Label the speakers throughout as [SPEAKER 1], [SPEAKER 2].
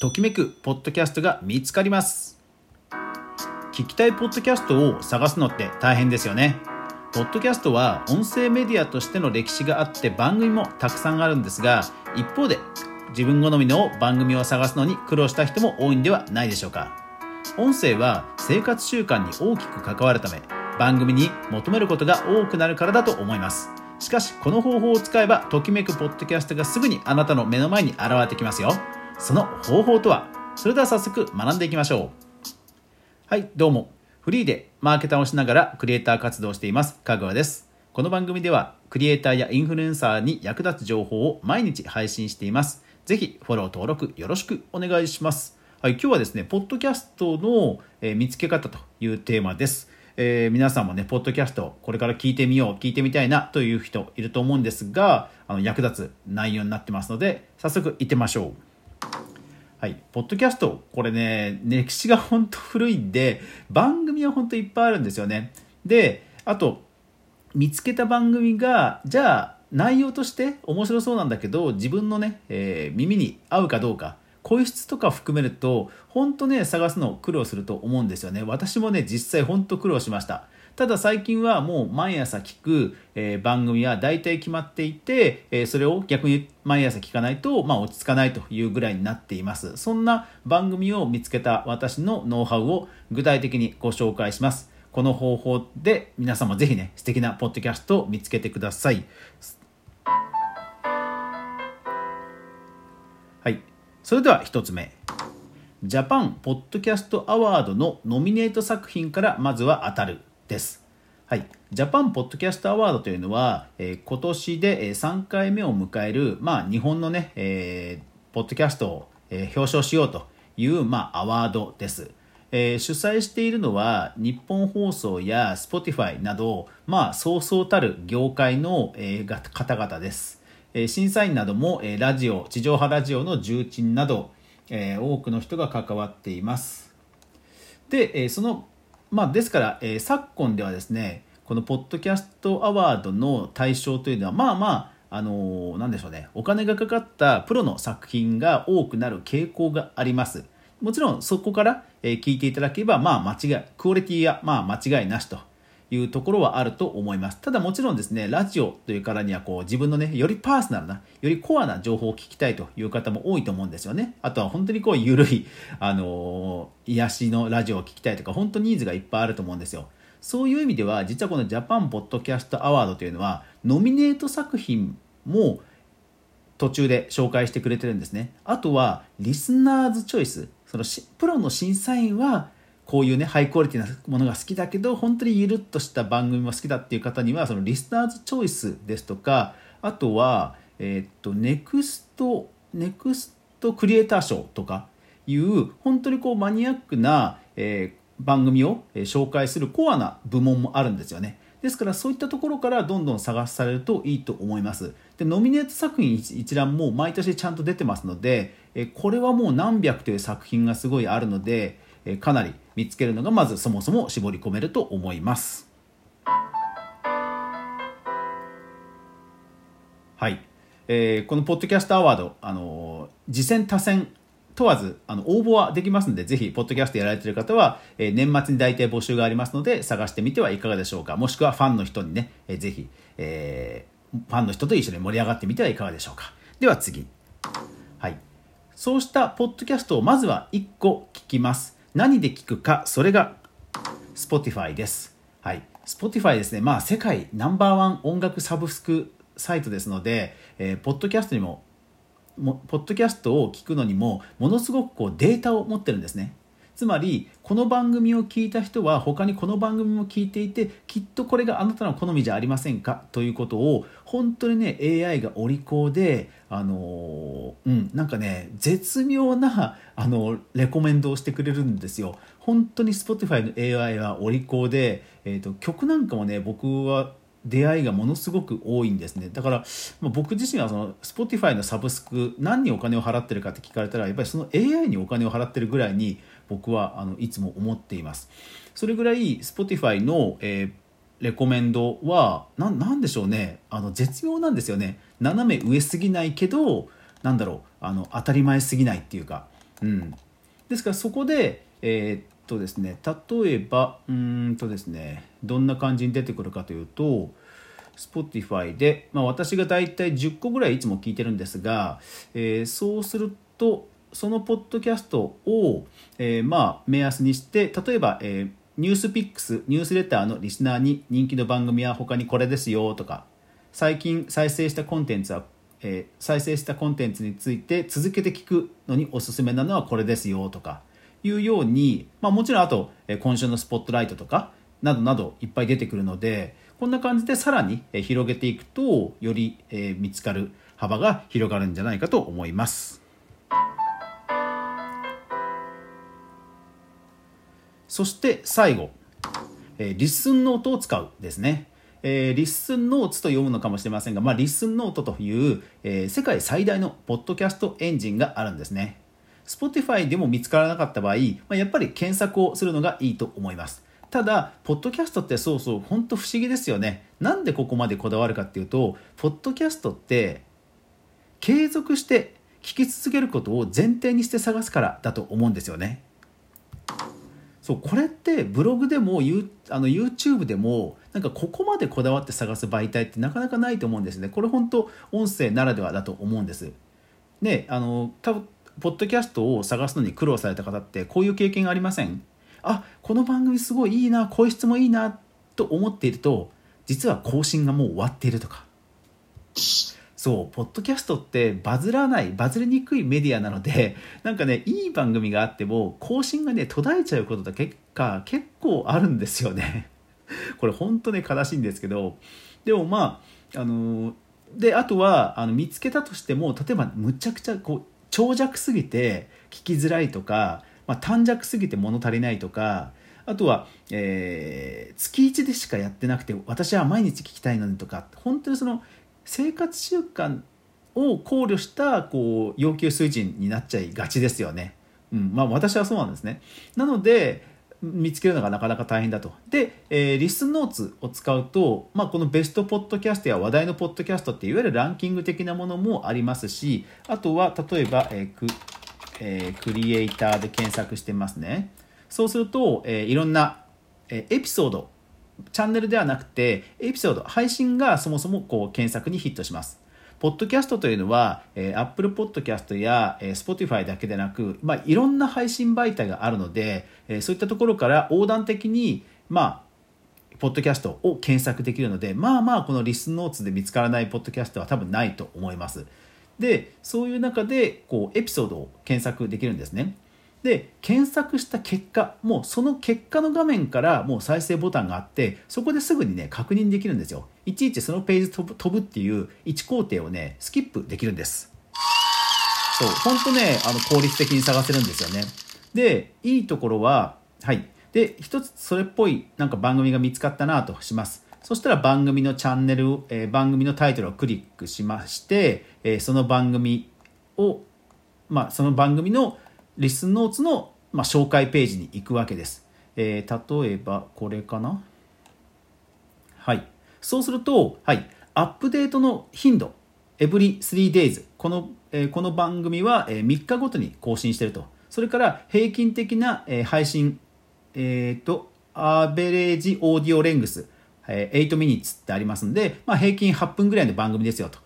[SPEAKER 1] ときめくポッドキャストが見つかります。聞きたいポッドキャストを探すのって大変ですよね。ポッドキャストは音声メディアとしての歴史があって番組もたくさんあるんですが一方で自分好みの番組を探すのに苦労した人も多いんではないでしょうか。音声は生活習慣に大きく関わるため番組に求めることが多くなるからだと思います。しかしこの方法を使えばときめくポッドキャストがすぐにあなたの目の前に現れてきますよ。その方法とは。それでは早速学んでいきましょう。はいどうも。フリーでマーケターをしながらクリエイター活動をしています。かぐわです。この番組ではクリエイターやインフルエンサーに役立つ情報を毎日配信しています。ぜひフォロー登録よろしくお願いします。はい、今日はですね、ポッドキャストの、えー、見つけ方というテーマです。えー、皆さんもね、ポッドキャスト、これから聞いてみよう、聞いてみたいなという人いると思うんですが、あの役立つ内容になってますので、早速行ってみましょう。はい、ポッドキャスト、これね、歴史が本当古いんで、番組は本当いっぱいあるんですよね。で、あと、見つけた番組が、じゃあ、内容として面白そうなんだけど、自分のね、えー、耳に合うかどうか、声質とか含めると本当ね探すの苦労すると思うんですよね。私もね実際本当苦労しました。ただ最近はもう毎朝聞く、えー、番組は大体決まっていて、えー、それを逆に毎朝聞かないと、まあ、落ち着かないというぐらいになっています。そんな番組を見つけた私のノウハウを具体的にご紹介します。この方法で皆様ぜひね素敵なポッドキャストを見つけてください。はい。それでは1つ目。ジャパンポッドキャストアワードのノミネート作品からまずは当たる。ですはい、ジャパンポッドキャストアワードというのは、えー、今年で3回目を迎える、まあ、日本のね、えー、ポッドキャストを、え、表彰しようという、まあ、アワードです。えー、主催しているのは日本放送や Spotify など、まあ、そうそうたる業界の、えー、方々です。え審査員なども、えラジオ地上波ラジオの重鎮など、え多くの人が関わっていますで、えそのまあですから、え昨今ではですねこのポッドキャストアワードの対象というのはまあまああのー、でしょうねお金がかかったプロの作品が多くなる傾向があります。もちろんそこから、え聞いていただければまあ間違いクオリティはまあ間違いなしと。いうところはあると思います。ただもちろんですね、ラジオというからにはこう自分のね、よりパーソナルな、よりコアな情報を聞きたいという方も多いと思うんですよね。あとは本当にこう緩い、あのー、癒しのラジオを聞きたいとか、本当ニーズがいっぱいあると思うんですよ。そういう意味では、実はこのジャパンポッドキャストアワードというのは、ノミネート作品も途中で紹介してくれてるんですね。あとは、リスナーズチョイス。そのプロの審査員は、こういうねハイクオリティなものが好きだけど本当にゆるっとした番組も好きだっていう方にはそのリスナーズチョイスですとかあとはえ、っとネクストネクストクリエイター賞とかいう本当にこうマニアックな、えー、番組を紹介するコアな部門もあるんですよね。ですからそういったところからどんどん探されるといいと思います。でノミネート作品一覧も毎年ちゃんと出てますので、えこれはもう何百という作品がすごいあるので、えかなり見つけるのがまずそもそも絞り込めると思います。はい、えー、このポッドキャストアワード、あのー、次戦多戦問わずあの応募はできますのでぜひポッドキャストやられている方は、えー、年末に大体募集がありますので探してみてはいかがでしょうか。もしくはファンの人にね、えー、ぜひ、えー、ファンの人と一緒に盛り上がってみてはいかがでしょうか。では次。はい。そうしたポッドキャストをまずは1個聞きます。何で聞くか、それが Spotify です。はい。Spotify ですね。まあ、世界ナンバーワン音楽サブスクサイトですので、えー、ポッドキャストにも、もポッドキャストを聞くのにも、ものすごくこうデータを持ってるんですね。つまりこの番組を聞いた人は他にこの番組も聞いていてきっとこれがあなたの好みじゃありませんか？ということを本当にね AI がお利口であのうんなんかね絶妙なあのレコメンドをしてくれるんですよ。本当に Spotify の AI はお利口で、えーと、曲なんかもね僕は出会いがものすごく多いんですね。だから、まあ、僕自身はその Spotify のサブスク何にお金を払ってるかって聞かれたらやっぱりその AI にお金を払ってるぐらいに僕はあのいつも思っています。それぐらい Spotify の、えー、レコメンドは何でしょうね。あの絶妙なんですよね。斜め上すぎないけどなんだろう。あの当たり前すぎないっていうか。うん、ですからそこで、えー、っとですね、例えばうんとですね。どんな感じに出てくるかというと Spotify で、まあ、私が大体10個ぐらいいつも聞いてるんですが、えー、そうするとそのポッドキャストを、えー、まあ目安にして例えば、えー、ニュースピックスニュースレターのリスナーに人気の番組は他にこれですよとか最近再生したコンテンツは、えー、再生したコンテンツについて続けて聞くのにおすすめなのはこれですよとかいうように、まあ、もちろんあと、えー、今週のスポットライトとかなどなどいっぱい出てくるのでこんな感じでさらに広げていくとより見つかる幅が広がるんじゃないかと思います。そして最後え、 Listen Note を使うですね。えー、 Listen Notes と読むのかもしれませんが、まあ、 Listen Note という、えー、世界最大のポッドキャストエンジンがあるんですね。Spotify でも見つからなかった場合、まあ、やっぱり検索をするのがいいと思います。ただ、ポッドキャストってそうそう、本当不思議ですよね。なんでここまでこだわるかっていうと、ポッドキャストって継続して聞き続けることを前提にして探すからだと思うんですよね。そうこれってブログでもあの YouTube でもなんかここまでこだわって探す媒体ってなかなかないと思うんですね。これ本当音声ならではだと思うんです。ねあの多分ポッドキャストを探すのに苦労された方ってこういう経験ありません？あこの番組すごいいいな声質もいいなと思っていると実は更新がもう終わっているとかそうポッドキャストってバズらないバズりにくいメディアなので なんかねいい番組があっても更新がね途絶えちゃうことが結果結構あるんですよね。これ本当ね悲しいんですけど。でもまああのであとはあの見つけたとしても例えばむちゃくちゃこう長尺すぎて聞きづらいとかまあ、短尺すぎて物足りないとかあとは、えー、月1でしかやってなくて私は毎日聞きたいのにとか本当にその生活習慣を考慮したこう要求水準になっちゃいがちですよね。うんまあ、私はそうなんですね。なので見つけるのがなかなか大変だと。で、えー、リスンノーツを使うと、まあ、このベストポッドキャストや話題のポッドキャストっていわゆるランキング的なものもありますしあとは例えば、えー、えー、クリエイターで検索してますね。そうすると、えー、いろんな、え、エピソード、チャンネルではなくて、エピソード、配信がそもそもこう検索にヒットします。ポッドキャストというのは、えー、Apple Podcast や、えー、Spotify だけでなく、まあ、いろんな配信媒体があるので、えー、そういったところから横断的に、まあ、ポッドキャストを検索できるので、まあまあ、このリスノーツで見つからないポッドキャストは多分ないと思います。でそういう中でこうエピソードを検索できるんですねで検索した結果もうその結果の画面からもう再生ボタンがあってそこですぐにね確認できるんですよ。いちいちそのページ飛ぶ飛ぶっていう1工程をねスキップできるんです。そう。本当ねあの効率的に探せるんですよね。でいいところははい。で一つそれっぽいなんか番組が見つかったなとします。そしたら番組のチャンネル、えー、番組のタイトルをクリックしまして、えー、その番組を、まあ、その番組のリスンノーツの、まあ、紹介ページに行くわけです。えー、例えばこれかな？はい。そうすると、はい、アップデートの頻度、every 3days。この、えー、この番組は、えー、3日ごとに更新してると。それから平均的な、えー、配信、えっ、ー、と、アベレージオーディオレングス。え8 minutes ってありますんで、まあ、平均8分ぐらいの番組ですよと。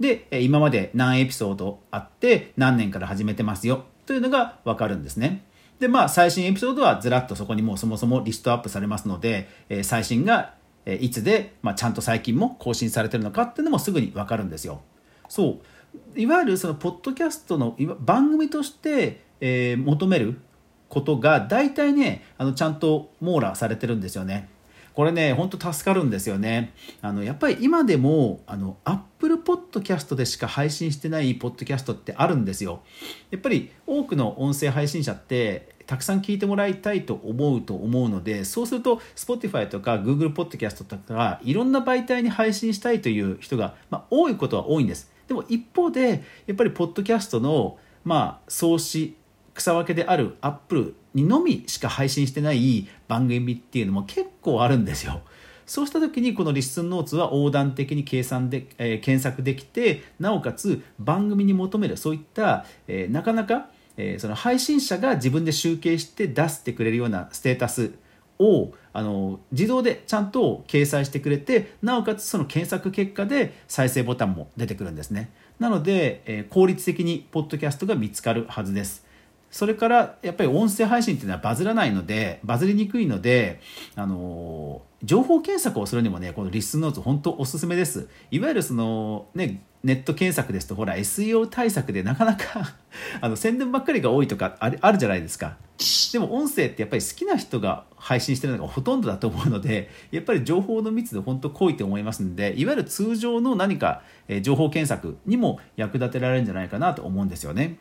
[SPEAKER 1] で、今まで何エピソードあって何年から始めてますよというのがわかるんですね。で、まあ、最新エピソードはずらっとそこにもうそもそもリストアップされますので、え最新がいつで、まあ、ちゃんと最近も更新されてるのかっていうのもすぐにわかるんですよ。そう。いわゆるそのポッドキャストの番組として、えー、求めることが大体ねあのちゃんと網羅されてるんですよね。これね、ほんと助かるんですよね。あの、やっぱり今でも、あの、Apple Podcast でしか配信してないポッドキャストってあるんですよ。やっぱり多くの音声配信者って、たくさん聞いてもらいたいと思うと思うので、そうすると Spotify とか Google Podcast とかいろんな媒体に配信したいという人が、まあ、多いことは多いんです。でも一方で、やっぱりポッドキャストの、まあ、創始草分けであるアップルにのみしか配信してない番組っていうのも結構あるんですよ。そうした時にこの Listen Notes は横断的に計算で、えー、検索できてなおかつ番組に求めるそういった、えー、なかなか、えー、その配信者が自分で集計して出してくれるようなステータスをあの自動でちゃんと掲載してくれてなおかつその検索結果で再生ボタンも出てくるんですねなので、えー、効率的にポッドキャストが見つかるはずですそれからやっぱり音声配信っていうのはバズらないのでバズりにくいのであの情報検索をするにもねこのリスンノーツ本当おすすめですいわゆるそのねネット検索ですとほら SEO 対策でなかなか あの宣伝ばっかりが多いとかあるあるじゃないですかでも音声ってやっぱり好きな人が配信してるのがほとんどだと思うのでやっぱり情報の密度本当濃いと思いますのでいわゆる通常の何か、情報検索にも役立てられるんじゃないかなと思うんですよね。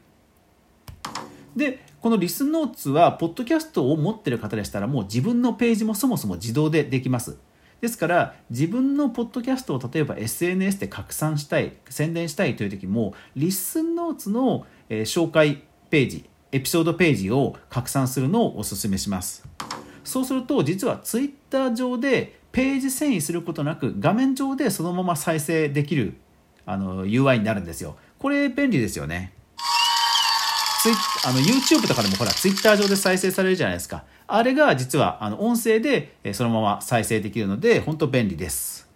[SPEAKER 1] でこのリスノーツはポッドキャストを持ってる方でしたらもう自分のページもそもそも自動でできます。ですから自分のポッドキャストを例えば SNS で拡散したい宣伝したいという時もリスンノーツの、え紹介ページエピソードページを拡散するのをお勧めします。そうすると実は Twitter 上でページ遷移することなく画面上でそのまま再生できるあの UI になるんですよ。これ便利ですよね。ツイあの YouTube とかでもほら Twitter 上で再生されるじゃないですか。あれが実はあの音声でそのまま再生できるので本当便利です。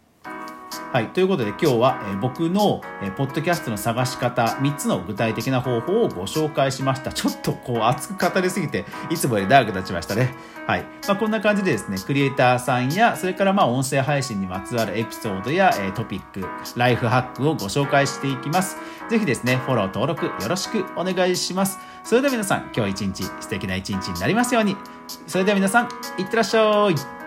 [SPEAKER 1] はい、ということで今日は、え僕の、えポッドキャストの探し方3つの具体的な方法をご紹介しました。ちょっとこう熱く語りすぎていつもより長くなっちましたね。はい。まあ、こんな感じでですね、クリエイターさんや、それからまあ音声配信にまつわるエピソードや、えトピック、ライフハックをご紹介していきます。ぜひですね、フォロー登録よろしくお願いします。それでは皆さん、今日一日素敵な一日になりますように。それでは皆さん、いってらっしゃい。